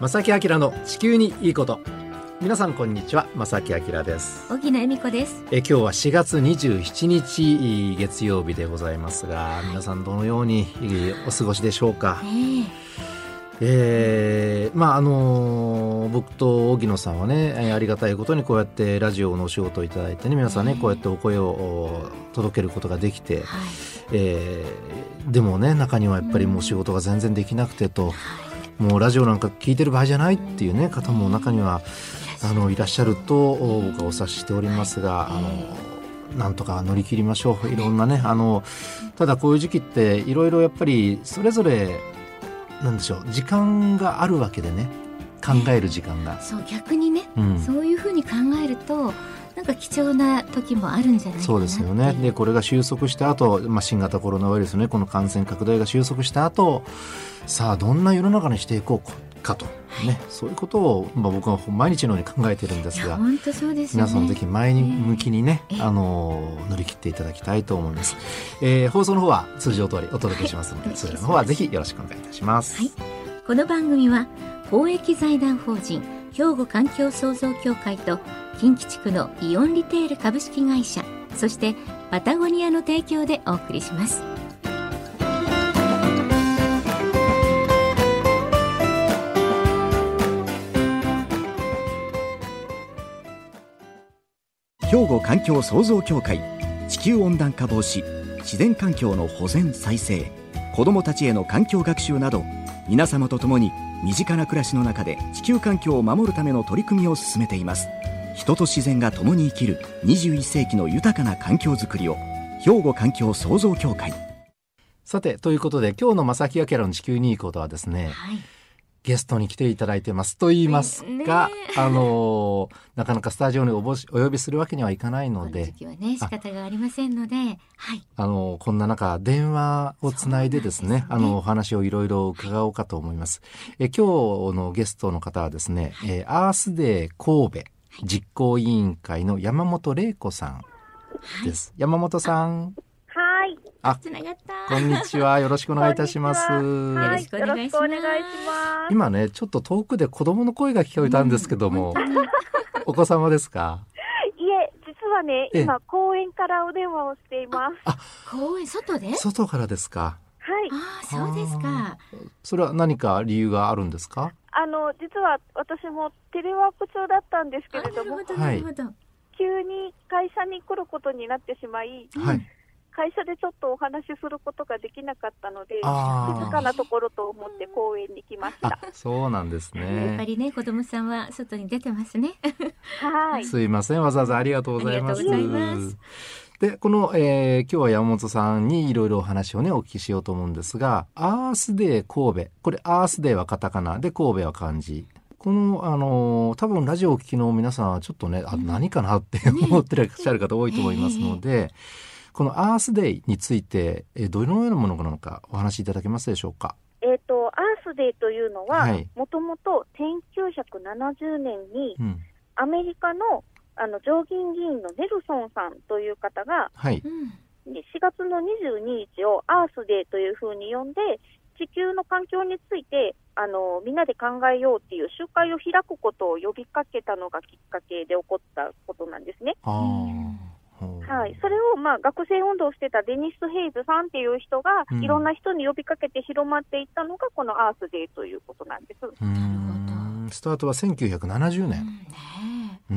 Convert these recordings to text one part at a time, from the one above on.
正木明の地球にいいこと。皆さんこんにちは。正木明です。小木恵美子です。え今日は4月27日月曜日でございますが皆さんどのようにお過ごしでしょうか、えー、まああの僕と荻野さんはねありがたいことにこうやってラジオのお仕事をいただいてね皆さんね、こうやってお声を届けることができて、はい、えー、でもね中にはやっぱりもう仕事が全然できなくてと、もうラジオなんか聞いてる場合じゃないっていうね方も中にはあのいらっしゃると僕はお察ししておりますが、あのなんとか乗り切りましょういろんなねあのただこういう時期っていろいろやっぱりそれぞれなんでしょう時間があるわけでね考える時間が、そう逆にね、うん、そういうふうに考えるとなんか貴重な時もあるんじゃないそうですよね。でこれが収束した後、まあ新型コロナウイルスねこの感染拡大が収束した後さあどんな世の中にしていこうかと、ね、そういうことを、まあ、僕は毎日のように考えてるんですが本当そうです、ね、皆さんぜひ前に向きにね、えー、あの乗り切っていただきたいと思います、えー、放送の方は通常通りお届けしますので、はい、そちらの方はぜひよろしくお願いいたします、はい、この番組は公益財団法人兵庫環境創造協会と近畿地区のイオンリテール株式会社そしてパタゴニアの提供でお送りします。兵庫環境創造協会地球温暖化防止自然環境の保全再生子どもたちへの環境学習など皆様と共に身近な暮らしの中で地球環境を守るための取り組みを進めています。人と自然が共に生きる21世紀の豊かな環境づくりを兵庫環境創造協会。さてということで今日の正木明の地球にいいことはですね、はいゲストに来ていただいてますと言いますが、ね、あのなかなかスタジオにおぼしお呼びするわけにはいかないので、はね仕方がありませんので、はい、あのこんな中電話をつないでですね、ね、あのお話をいろいろ伺おうかと思います。え今日のゲストの方はですね、はい、えアースデー神戸実行委員会の山本玲子さんです。はい、山本さん。はい。あ、つながった。こんにちは。よろしくお願いいたします。よろしくお願いします。今ね、ちょっと遠くで子供の声が聞こえたんですけども、うん、お子様ですか？いえ、実はね、今公園からお電話をしています。あ、公園外で？外からですか？はい。あそうですか。それは何か理由があるんですか？あの実は私もテレワーク中だったんですけれども、はい、急に会社に来ることになってしまい、はい、会社でちょっとお話しすることができなかったので、静かなところと思って公園に来ました。そうなんですね。やっぱりね、子供さんは外に出てますね。はい。すいません、わざわざありがとうございます。で、この、えー、今日は山本さんにいろいろお話をね、お聞きしようと思うんですが、アースデー神戸。これ、アースデーはカタカナで、神戸は漢字。この、あの、多分ラジオをお聞きの皆さんはちょっとね、あ何かなって思ってらっしゃる方多いと思いますので、このアースデイについて、えどのようなものなのかお話しいただけますでしょうか？えっ、ー、と、アースデイというのは、もともと1970年に、アメリカのあの上院議員のネルソンさんという方が、はい、4月の22日をアースデーというふうに呼んで、地球の環境についてあのみんなで考えようっていう集会を開くことを呼びかけたのがきっかけで起こったことなんですね。はい、それを、まあ、学生運動をしてたデニス・ヘイズさんっていう人が、いろんな人に呼びかけて広まっていったのが、このアースデーということなんです。スタートは1970年。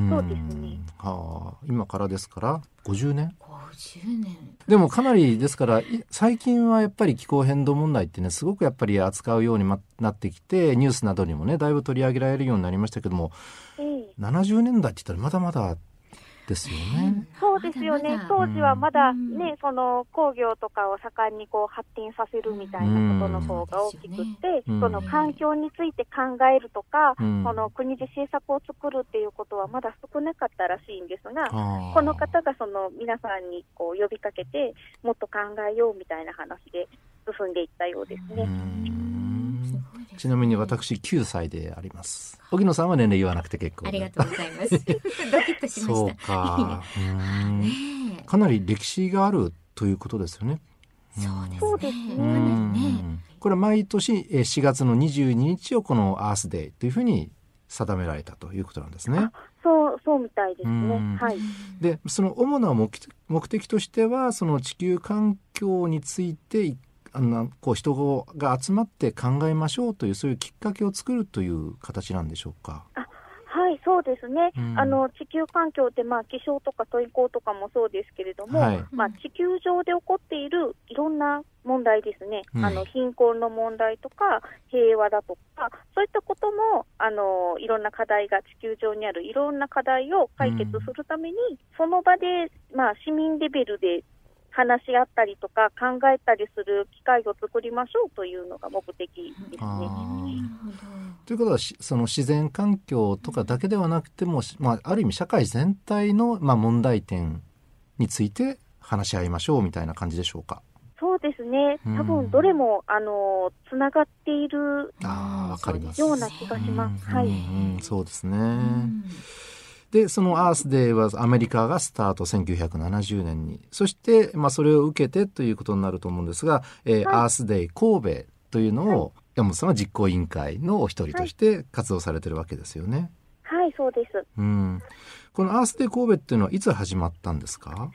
そうですね。はあ、今からですから50年。50年。でもかなりですから最近はやっぱり気候変動問題ってねすごくやっぱり扱うようになってきてニュースなどにもねだいぶ取り上げられるようになりましたけども、えー、70年代って言ったらまだまだですよね。そうですよね。当時はまだね、その工業とかを盛んにこう発展させるみたいなことの方が大きくて、その環境について考えるとか、その国で政策を作るっていうことはまだ少なかったらしいんですが、この方がその皆さんにこう呼びかけて、もっと考えようみたいな話で進んでいったようですね。ちなみに私9歳であります。荻野さんは年齢言わなくて結構。ありがとうございます。ドキッとしました。かかなり歴史があるということですよね。そうですね。これは毎年4月の22日をこのアースデーというふうに定められたということなんですね。そうそうみたいですね。はい。でその主な目目的としてはその地球環境についてあのこう人が集まって考えましょうというそういうきっかけを作るという形なんでしょうか？あはいそうですね、うん、あの地球環境って、まあ、気象とか天候とかもそうですけれども、はい、まあ、地球上で起こっているいろんな問題ですね、うん、あの貧困の問題とか、平和だとか、そういったこともあのいろんな課題が、地球上にあるいろんな課題を解決するために、うん、その場で、まあ、市民レベルで話し合ったりとか考えたりする機会を作りましょうというのが目的ですね。ということはその自然環境とかだけではなくても、まあ、ある意味社会全体の、まあ、問題点について話し合いましょうみたいな感じでしょうか？そうですね、多分どれも、あのつながっているあかりますような気がします。はい、そうですね。で、そのアースデーはアメリカがスタート1970年に。そして、まあ、それを受けてということになると思うんですが、えー、はい、アースデー神戸というのを、はい、山本さんは実行委員会のお一人として活動されてるわけですよね。はい、はい、そうです。うん。このアースデー神戸っていうのはいつ始まったんですか？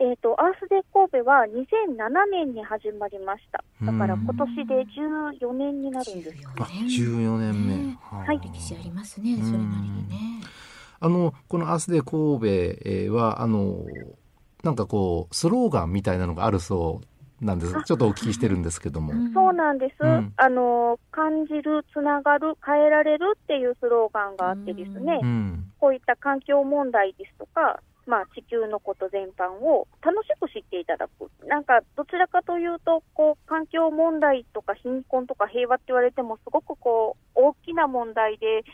えっ、ー、と、アースデー神戸は2007年に始まりました。だから今年で14年になるんです。あ、14年目。はい。歴史ありますね、それなりにね。あの、このアースデー神戸は、あの、なんかこう、スローガンみたいなのがあるそうなんです。ちょっとお聞きしてるんですけども。そうなんです。うん、あの、感じる、つながる、変えられるっていうスローガンがあってですね、うん、こういった環境問題ですとか、まあ、地球のこと全般を楽しく知っていただく。なんか、どちらかというと、こう、環境問題とか貧困とか平和って言われても、すごくこう、大きな問題で、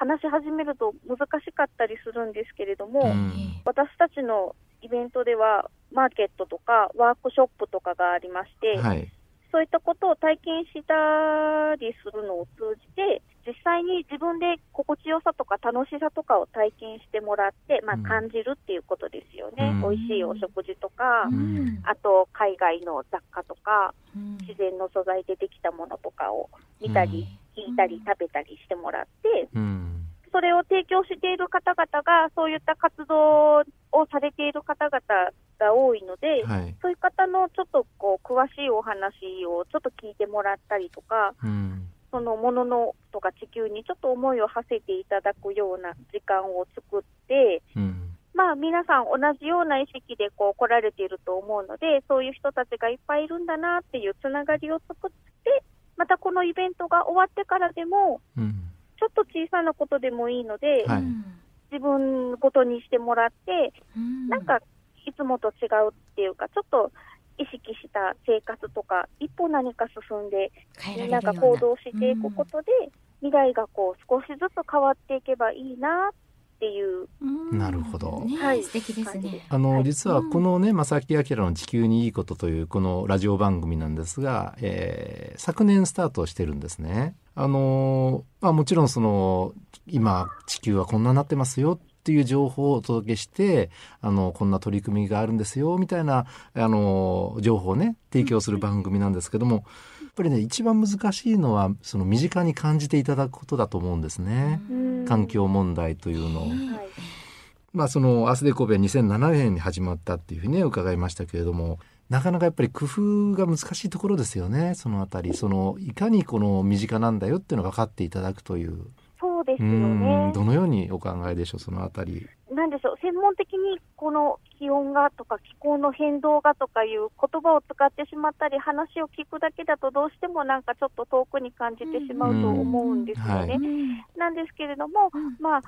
話し始めると難しかったりするんですけれども、うん、私たちのイベントでは、マーケットとかワークショップとかがありまして、はい、そういったことを体験したりするのを通じて、実際に自分で心地よさとか楽しさとかを体験してもらって、まあ、感じるっていうことですよね、うん、美味しいお食事とか、うん、あと海外の雑貨とか、うん、自然の素材でできたものとかを見たり、聞いたり、食べたりしてもらって、それを提供している方々が、そういった活動をされている方々が多いので、はい、そういう方のちょっとこう詳しいお話をちょっと聞いてもらったりとか、うん、そのもののとか地球にちょっと思いを馳せていただくような時間を作って、うん、まあ皆さん同じような意識でこう来られていると思うので、そういう人たちがいっぱいいるんだなっていうつながりを作って、またこのイベントが終わってからでも、うん。ちょっと小さなことでもいいので、はい、自分ごとにしてもらって、なんかいつもと違うっていうか、ちょっと意識した生活とか、一歩何か進んで、みんなが行動していくことで、未来がこう少しずつ変わっていけばいいなっていう。なるほど。はい、素敵ですね。あの、実はこのね、正木明の地球にいいことというこのラジオ番組なんですが、えー、昨年スタートしてるんですね。あの、まあもちろんその、今地球はこんなになってますよっていう情報をお届けして、あの、こんな取り組みがあるんですよ、みたいな、あの、情報をね、提供する番組なんですけども、やっぱりね、一番難しいのは、その身近に感じていただくことだと思うんですね。環境問題というのを。まあその、アスデ神戸は2007年に始まったっていうふうにね、伺いましたけれども、なかなかやっぱり工夫が難しいところですよね、そのあたり。その、いかにこの身近なんだよっていうのが分かっていただくという。そうですよね。どのようにお考えでしょう、そのあたり。なんでしょう、専門的にこの気温がとか気候の変動がとかいう言葉を使ってしまったり、話を聞くだけだとどうしてもなんかちょっと遠くに感じてしまうと思うんですよね。はい、なんですけれども、まあ、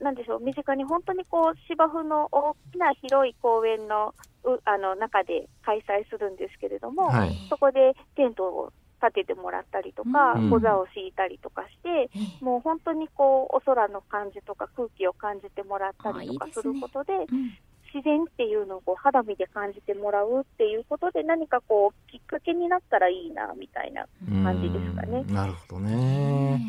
なんでしょう、身近に本当にこう芝生の大きな広い公園のうあの中で開催するんですけれども、はい、そこでテントを立ててもらったりとか、うん、小座を敷いたりとかして、うん、もう本当にこうお空の感じとか空気を感じてもらったりとかすることで、いいでね。うん、自然っていうのをこう肌身で感じてもらうっていうことで何かこうきっかけになったらいいなみたいな感じですかね。なるほどね。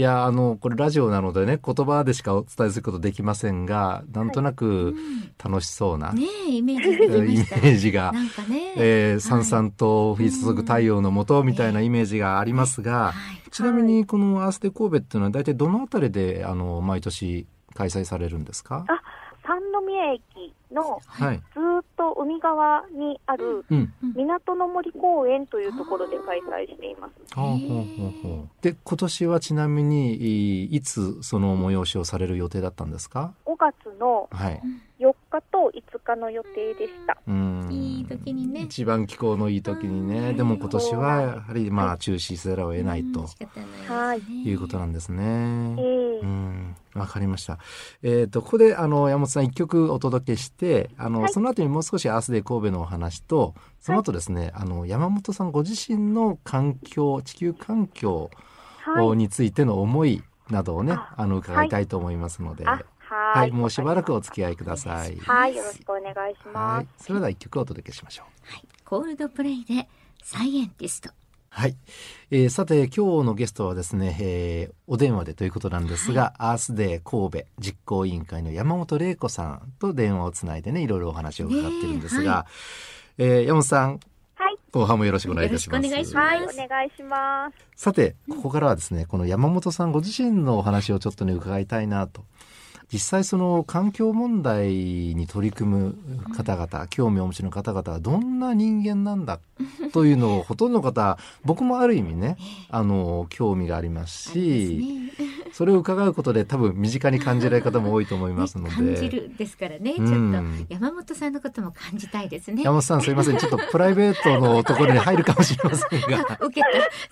えいやあのこれラジオなのでね言葉でしかお伝えすることできませんがなんとなく楽しそうな、はい、ねイメージ イメージがなんかね、えー、さんさんと降り注ぐ太陽のもとみたいなイメージがありますが、はい、ちなみにこのアースデ神戸っていうのは大体どのあたりであの毎年開催されるんですか？あ三宮駅のずっと海側にある港の森公園というところで開催しています。で今年はちなみにいつその催しをされる予定だったんですか？5月の4日と5日の予定でした。いい時にね。一番気候のいい時にね。でも今年はやはりまあ中止せざるを得ないと、はい、いうことなんですね。えー、うん。わかりました。えっ、ー、と、ここで、あの、山本さん一曲お届けして、あの、はい、その後にもう少しアースデー神戸のお話と、その後ですね、はい、あの、山本さんご自身の環境、地球環境についての思いなどをね、あの、伺いたいと思いますので、はい、もうしばらくお付き合いください。はい、よろしくお願いします。それでは一曲お届けしましょう。はい、コールドプレイでサイエンティスト。はい、えー、さて今日のゲストはですね、えー、お電話でということなんですが、はい、アースデー神戸実行委員会の山本玲子さんと電話をつないでねいろいろお話を伺ってるんですが、はい、えー、山本さん後半もよろしくお願いいたします。お願いします。お願いします。さて、ここからはですね、この山本さんご自身のお話をちょっとね、伺いたいなと。実際その環境問題に取り組む方々、興味をお持ちの方々はどんな人間なんだというのをほとんどの方僕もある意味ねあの興味がありますしそれを伺うことで多分身近に感じられる方も多いと思いますので、感じるですからね、ちょっと山本さんのことも感じたいですね。山本さんすいません。ちょっとプライベートのところに入るかもしれませんが。受け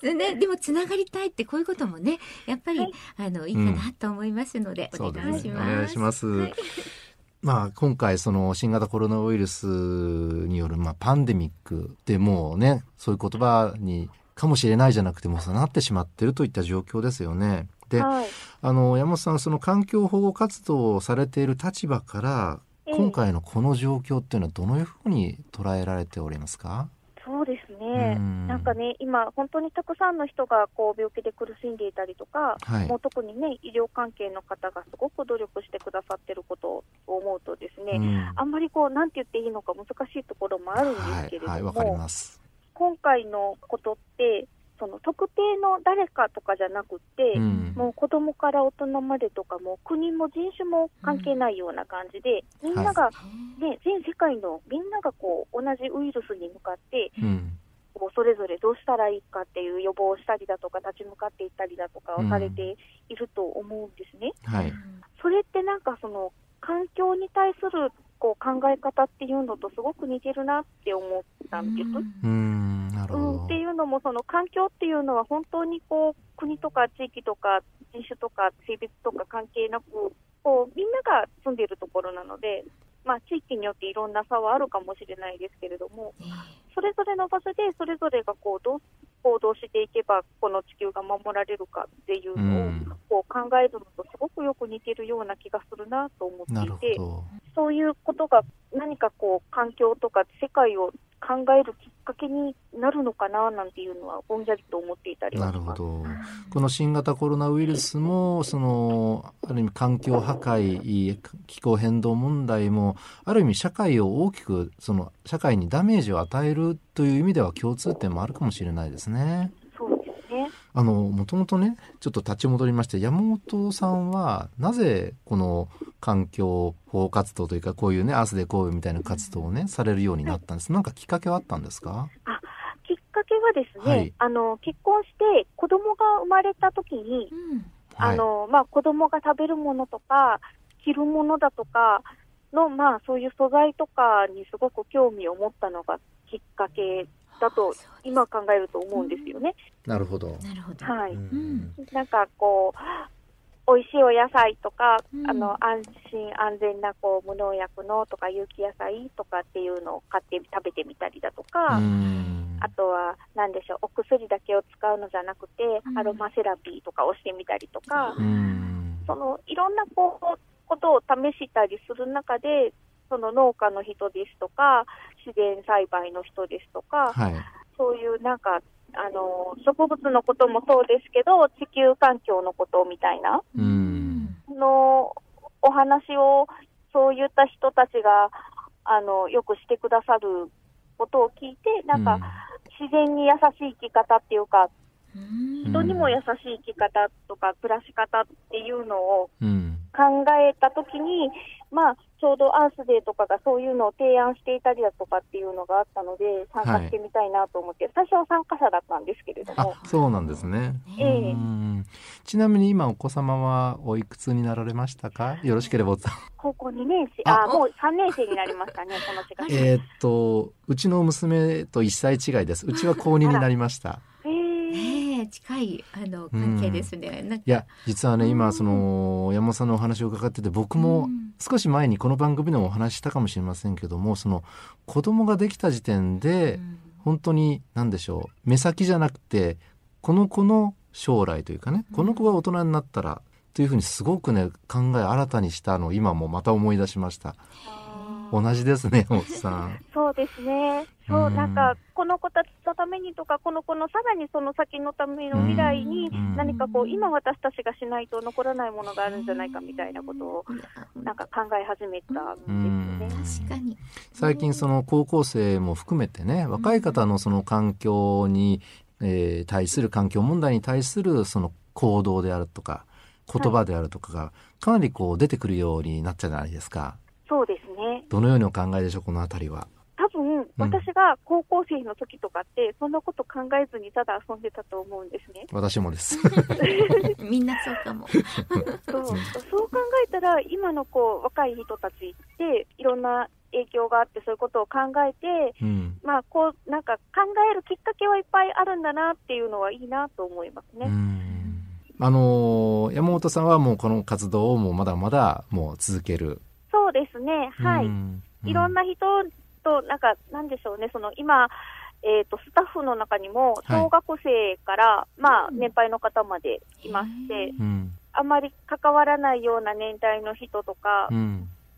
た、ね、でもつながりたいってこういうこともねやっぱり、はい、あのいいかなと思いますので、うん、お願いします、お願いします、はい。まあ、今回その新型コロナウイルスによるまあパンデミックでもうねそういう言葉にかもしれないじゃなくてもうなってしまってるといった状況ですよね。で、はい、あの山本さんその環境保護活動をされている立場から今回のこの状況っていうのはどのように捉えられておりますか？そうですね、なんかね、今、本当にたくさんの人がこう病気で苦しんでいたりとか、はい、もう特にね、医療関係の方がすごく努力してくださってることを思うと、ですね、あんまりこう、なんて言っていいのか難しいところもあるんですけれども、はいはい、今回のことって、その特定の誰かとかじゃなくて、うん、もう子供から大人までとかも国も人種も関係ないような感じで、みんなが、ね、全世界のみんながこう同じウイルスに向かって、うん、こうそれぞれどうしたらいいかっていう予防をしたりだとか立ち向かっていったりだとかをされていると思うんですね。はい、それってなんかその環境に対するこう考え方っていうのとすごく似てるなって思ったんです。うんなるほど、うん、っていうのもその環境っていうのは本当にこう国とか地域とか人種とか性別とか関係なくこうみんなが住んでいるところなので、まあ、地域によっていろんな差はあるかもしれないですけれども、それぞれの場所でそれぞれがこうどう行動していけばこの地球が守られるかっていうのをこう考えるのとすごくよく似てるような気がするなと思っていてそういうことが何かこう環境とか世界を考えるきっかけになるのかななんていうのはぼんやりと思っていたりなるほどこの新型コロナウイルスもそのある意味環境破壊気候変動問題もある意味社会を大きくその社会にダメージを与えるという意味では共通点もあるかもしれないですね。あのもともとねちょっと立ち戻りまして山本さんはなぜこの環境保護活動というかこういうねアースデー神戸みたいな活動をねされるようになったんです、なんかきっかけはあったんですか？あきっかけはですね、はい、あの結婚して子供が生まれた時に、うん、あのまあ、子供が食べるものとか着るものだとかの、まあ、そういう素材とかにすごく興味を持ったのがきっかけだと今考えると思うんですよね。なるほど。なるほど。はい。うん、なんかこう美味しいお野菜とか、うん、あの安心安全なこう無農薬のとか有機野菜とかっていうのを買って食べてみたりだとか、あとは何でしょうお薬だけを使うのじゃなくて、アロマセラピーとかをしてみたりとか、そのいろんなこうことを試したりする中でその農家の人ですとか自然栽培の人ですとか、はい、そういうなんかあの、植物のこともそうですけど、地球環境のことみたいな、うん、のお話を、そういった人たちが、あの、よくしてくださることを聞いて、なんか、自然に優しい生き方っていうか、人にも優しい生き方とか暮らし方っていうのを考えたときに、まあ、ちょうどアースデーとかがそういうのを提案していたりだとかっていうのがあったので、参加してみたいなと思って、はい、最初は参加者だったんですけれども。そうなんですね。えー、ちなみに今、お子様はおいくつになられましたか？よろしければ高校2年生、あ、もう3年生になりましたね、この4月。えっと、うちの娘と1歳違いです。うちは高2になりました。近いあの関係ですね。うん、いや実はね、今その山本さんのお話を伺ってて僕も少し前にこの番組でもお話したかもしれませんけどもその子供ができた時点で本当に何でしょう目先じゃなくてこの子の将来というかねこの子が大人になったらというふうにすごくね考え新たにしたのを今もまた思い出しました。同じですね、大さん。そうですね。そう、なんか、この子たちのためにとか、この子のさらにその先のための未来に、何かこう、今私たちがしないと残らないものがあるんじゃないかみたいなことを、なんか考え始めたんですね。確かに。最近、その高校生も含めてね、若い方のその環境に、えー、対する環境問題に対するその行動であるとか、言葉であるとかが、かなりこう出てくるようになっちゃうじゃないですか。そうですね。どのようにお考えでしょう、このあたりは？多分、私が高校生の時とかって、そんなこと考えずにただ遊んでたと思うんですね。私もです。みんなそうかも。そうそう考えたら、今のこう若い人たちって、いろんな影響があって、そういうことを考えて、うん、まあ、こう、なんか考えるきっかけはいっぱいあるんだなっていうのはいいなと思いますね。あの山本さんはもうこの活動をもうまだまだもう続けるそうですね、はい。いろんな人と、なんか、なんでしょうね、その今、えっ、ー、と、スタッフの中にも、小学生から、はい、まあ、年配の方までいまして、あまり関わらないような年代の人とか、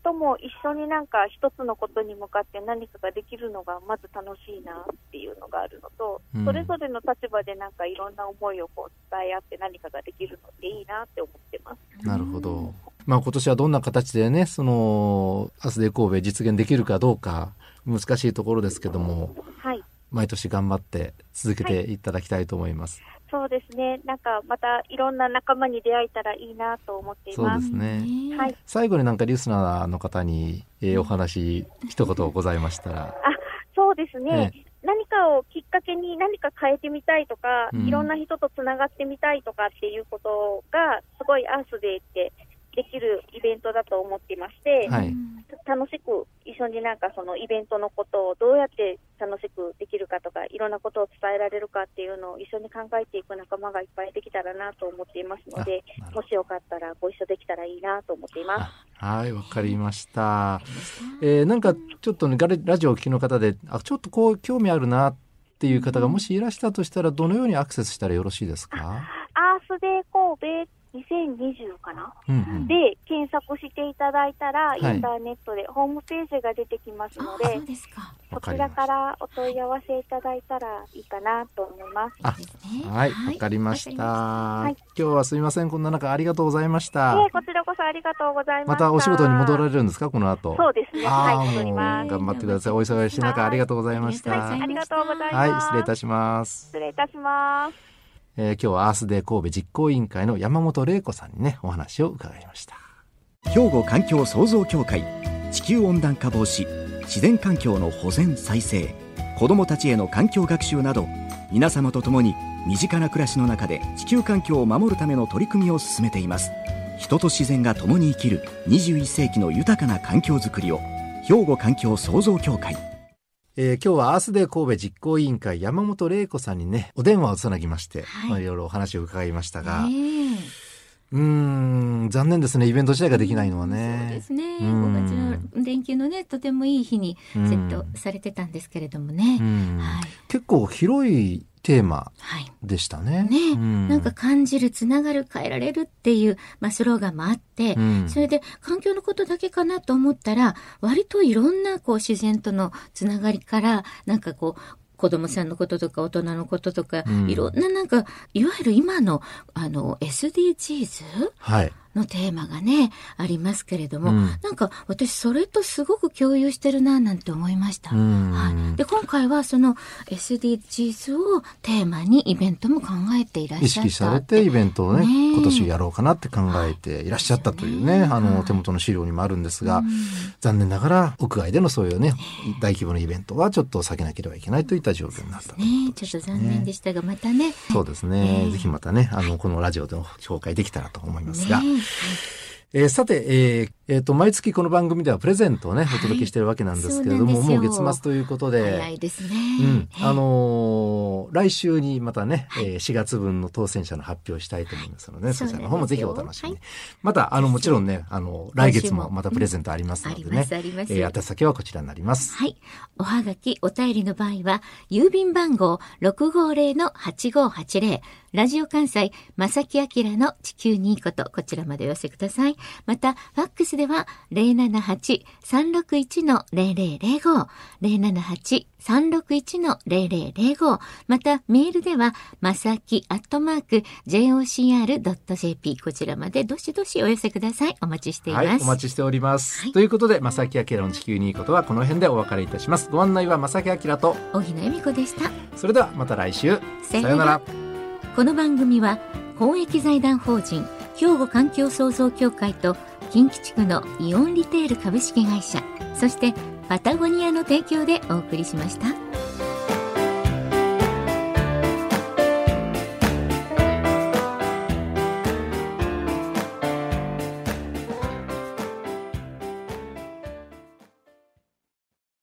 とも一緒になんか一つのことに向かって何かができるのがまず楽しいなっていうのがあるのと、うん、それぞれの立場でなんかいろんな思いをこう伝え合って何かができるのっていいなって思ってます。なるほど。まあ今年はどんな形でね、その、アスデ神戸実現できるかどうか難しいところですけども、はい。毎年頑張って続けていただきたいと思います。はいそうですね。なんかまたいろんな仲間に出会えたらいいなと思っています。そうですね。はい。最後になんかリスナーの方に、えー、お話一言ございましたら。あ、そうですね。何かをきっかけに何か変えてみたいとか、うん、いろんな人とつながってみたいとかっていうことがすごいアースデーってできるイベントだと思っていまして、はい、楽しく一緒になんかそのイベントのことをどうやって楽しくできるかとか、いろんなことを伝えられるかっていうのを一緒に考えていく仲間がいっぱいできたらなと思っていますので、もしよかったらご一緒できたらいいなと思っています。はい、わかりました。えー、なんかちょっとね、ラジオを聴きの方で、あ、ちょっとこう興味あるなっていう方がもしいらしたとしたら、どのようにアクセスしたらよろしいですか？アースデー神戸2020かな、うんうん、で検索していただいたら、インターネットでホームページが出てきますので、そちらからお問い合わせいただいたらいいかなと思います。はい、わかりました。はい、今日はすみません、こんな中ありがとうございました。えこちらこそありがとうございままたお仕事に戻られるんですか、この後。そうですね。はい、戻ります。頑張ってください。お忙しい中、ありがとうございました。ありがとうございます。はい、失礼いたします。失礼いたします。えー、今日はアースデー神戸実行委員会の山本玲子さんにねお話を伺いました。兵庫環境創造協会地球温暖化防止自然環境の保全再生子どもたちへの環境学習など皆様と共に身近な暮らしの中で地球環境を守るための取り組みを進めています。人と自然が共に生きる21世紀の豊かな環境づくりを兵庫環境創造協会。えー、今日はアースデー神戸実行委員会山本玲子さんにね、お電話をつなぎまして、はい、まあ、いろいろお話を伺いましたが、えー、うん、残念ですね。イベント自体ができないのはね。そうですね。5月の連休のね、とてもいい日にセットされてたんですけれどもね。はい、結構広いテーマでしたね。はい、ね、うん、なんか感じる、つながる、変えられるっていう、まあ、スローガンもあって、うん、それで環境のことだけかなと思ったら、割といろんなこう自然とのつながりから、なんかこう、子供さんのこととか大人のこととか、うん、いろんななんか、いわゆる今の、あの、SDGs? はい。のテーマがね、ありますけれども、うん、なんか私それとすごく共有してるななんて思いました。はい、で、今回はその SDGs をテーマにイベントも考えていらっしゃった。意識されてイベントをね、ね今年やろうかなって考えていらっしゃったというね、ねあの、手元の資料にもあるんですが、残念ながら屋外でのそういうね、大規模なイベントはちょっと避けなければいけないといった状況になったとね。ちょっと残念でしたが、またね。そうですね。ぜひまたね、あの、このラジオでも紹介できたらと思いますが、えー、さて、えーえーと、毎月この番組ではプレゼントをね、はい、お届けしてるわけなんですけれどももう月末ということで早いですね、うん、あのー、来週にまたね、はい、えー、4月分の当選者の発表したいと思いますので、ね、そちらの方もぜひお楽しみに、はい、またあのもちろんねあの来月もまたプレゼントありますのでね、うん、ありますあります、えー、宛先はこちらになります。はい。おはがきお便りの場合は郵便番号650-8580ラジオ関西、正木明の地球にいいこと、こちらまでお寄せください。また、ファックスでは078-361-0005、078-361-0005、またメールでは、まさきアットマーク jocr.jp こちらまでどしどしお寄せください。お待ちしています。はい、お待ちしております。はい、ということで、まさきあきらの地球にいいことはこの辺でお別れいたします。ご案内はまさきあきらと、荻野恵美子でした。それではまた来週。さようなら。この番組は、公益財団法人、兵庫環境創造協会と、近畿地区のイオンリテール株式会社そしてパタゴニアの提供でお送りしました。